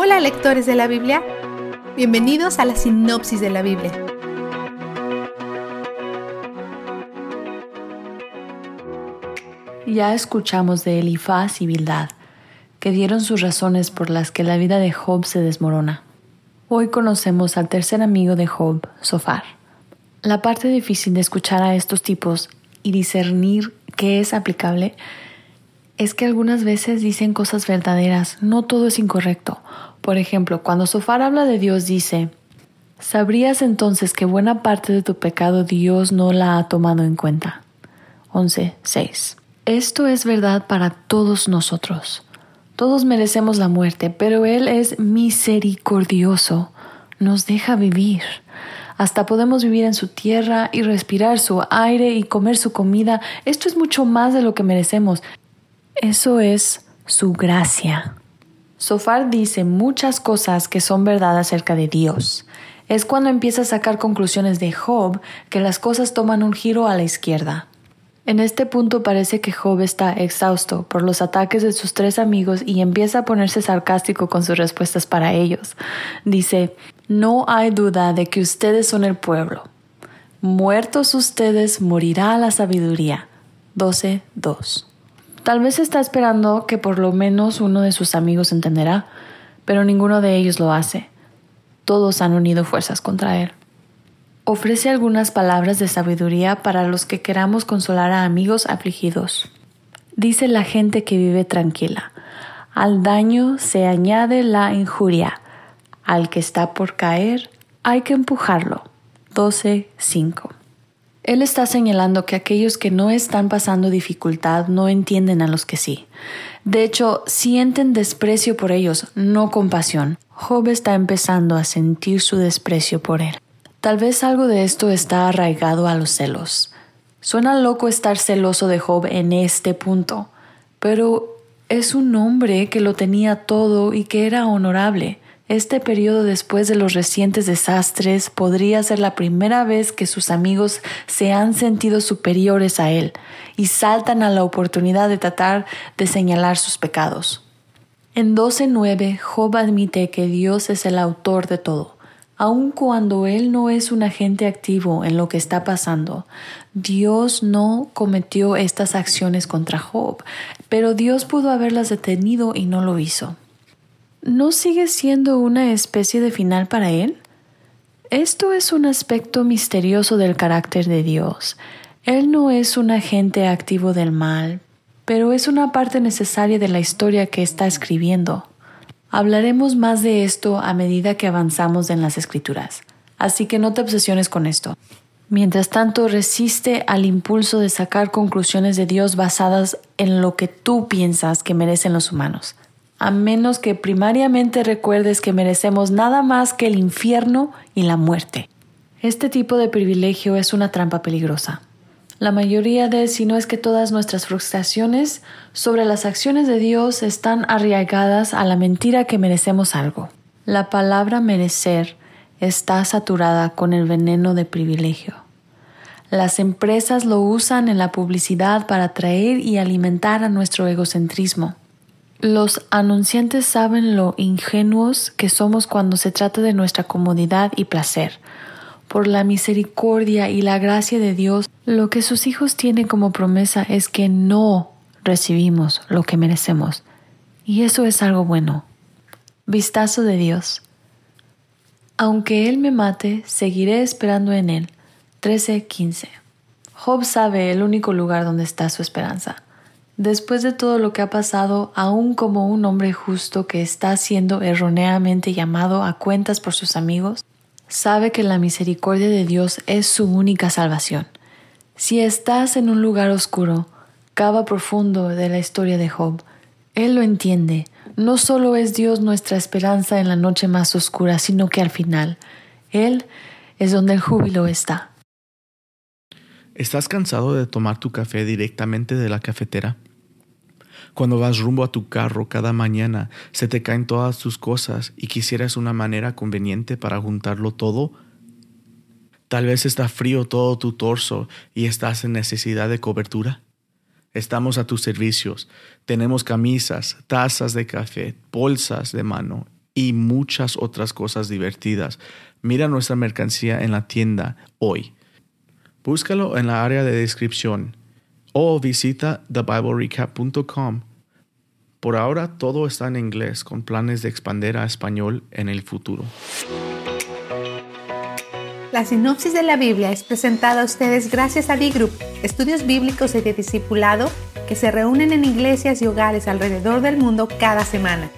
Hola lectores de la Biblia, bienvenidos a la sinopsis de la Biblia. Ya escuchamos de Elifaz y Bildad, que dieron sus razones por las que la vida de Job se desmorona. Hoy conocemos al tercer amigo de Job, Sofar. La parte difícil de escuchar a estos tipos y discernir qué es aplicable es que algunas veces dicen cosas verdaderas, no todo es incorrecto. Por ejemplo, cuando Sofar habla de Dios dice, ¿sabrías entonces que buena parte de tu pecado Dios no la ha tomado en cuenta? 11.6. Esto es verdad para todos nosotros. Todos merecemos la muerte, pero Él es misericordioso, nos deja vivir. Hasta podemos vivir en su tierra y respirar su aire y comer su comida. Esto es mucho más de lo que merecemos. Eso es su gracia. Sofar dice muchas cosas que son verdad acerca de Dios. Es cuando empieza a sacar conclusiones de Job que las cosas toman un giro a la izquierda. En este punto parece que Job está exhausto por los ataques de sus tres amigos y empieza a ponerse sarcástico con sus respuestas para ellos. Dice, no hay duda de que ustedes son el pueblo. Muertos ustedes morirá la sabiduría. 12.2. Tal vez está esperando que por lo menos uno de sus amigos entenderá, pero ninguno de ellos lo hace. Todos han unido fuerzas contra él. Ofrece algunas palabras de sabiduría para los que queramos consolar a amigos afligidos. Dice la gente que vive tranquila. Al daño se añade la injuria. Al que está por caer, hay que empujarlo. 12.5 él está señalando que aquellos que no están pasando dificultad no entienden a los que sí. De hecho, sienten desprecio por ellos, no compasión. Job está empezando a sentir su desprecio por él. Tal vez algo de esto está arraigado a los celos. Suena loco estar celoso de Job en este punto, pero es un hombre que lo tenía todo y que era honorable. Este periodo después de los recientes desastres podría ser la primera vez que sus amigos se han sentido superiores a él y saltan a la oportunidad de tratar de señalar sus pecados. En 12.9 Job admite que Dios es el autor de todo. Aun cuando él no es un agente activo en lo que está pasando, Dios no cometió estas acciones contra Job, pero Dios pudo haberlas detenido y no lo hizo. ¿No sigue siendo una especie de final para él? Esto es un aspecto misterioso del carácter de Dios. Él no es un agente activo del mal, pero es una parte necesaria de la historia que está escribiendo. Hablaremos más de esto a medida que avanzamos en las escrituras, así que no te obsesiones con esto. Mientras tanto, resiste al impulso de sacar conclusiones de Dios basadas en lo que tú piensas que merecen los humanos a menos que primariamente recuerdes que merecemos nada más que el infierno y la muerte. Este tipo de privilegio es una trampa peligrosa. La mayoría de, si no es que todas nuestras frustraciones sobre las acciones de Dios están arraigadas a la mentira que merecemos algo. La palabra merecer está saturada con el veneno de privilegio. Las empresas lo usan en la publicidad para atraer y alimentar a nuestro egocentrismo. Los anunciantes saben lo ingenuos que somos cuando se trata de nuestra comodidad y placer. Por la misericordia y la gracia de Dios, lo que sus hijos tienen como promesa es que no recibimos lo que merecemos. Y eso es algo bueno. Vistazo de Dios. Aunque Él me mate, seguiré esperando en Él. 13:15. Job sabe el único lugar donde está su esperanza después de todo lo que ha pasado, aún como un hombre justo que está siendo erróneamente llamado a cuentas por sus amigos, sabe que la misericordia de Dios es su única salvación. Si estás en un lugar oscuro, cava profundo de la historia de Job, Él lo entiende. No solo es Dios nuestra esperanza en la noche más oscura, sino que al final, Él es donde el júbilo está. ¿Estás cansado de tomar tu café directamente de la cafetera? Cuando vas rumbo a tu carro cada mañana, se te caen todas tus cosas y quisieras una manera conveniente para juntarlo todo. Tal vez está frío todo tu torso y estás en necesidad de cobertura. Estamos a tus servicios. Tenemos camisas, tazas de café, bolsas de mano y muchas otras cosas divertidas. Mira nuestra mercancía en la tienda hoy. Búscalo en la área de descripción o visita thebiblerecap.com. Por ahora todo está en inglés con planes de expandir a español en el futuro. La sinopsis de la Biblia es presentada a ustedes gracias a D-Group, estudios bíblicos y de discipulado que se reúnen en iglesias y hogares alrededor del mundo cada semana.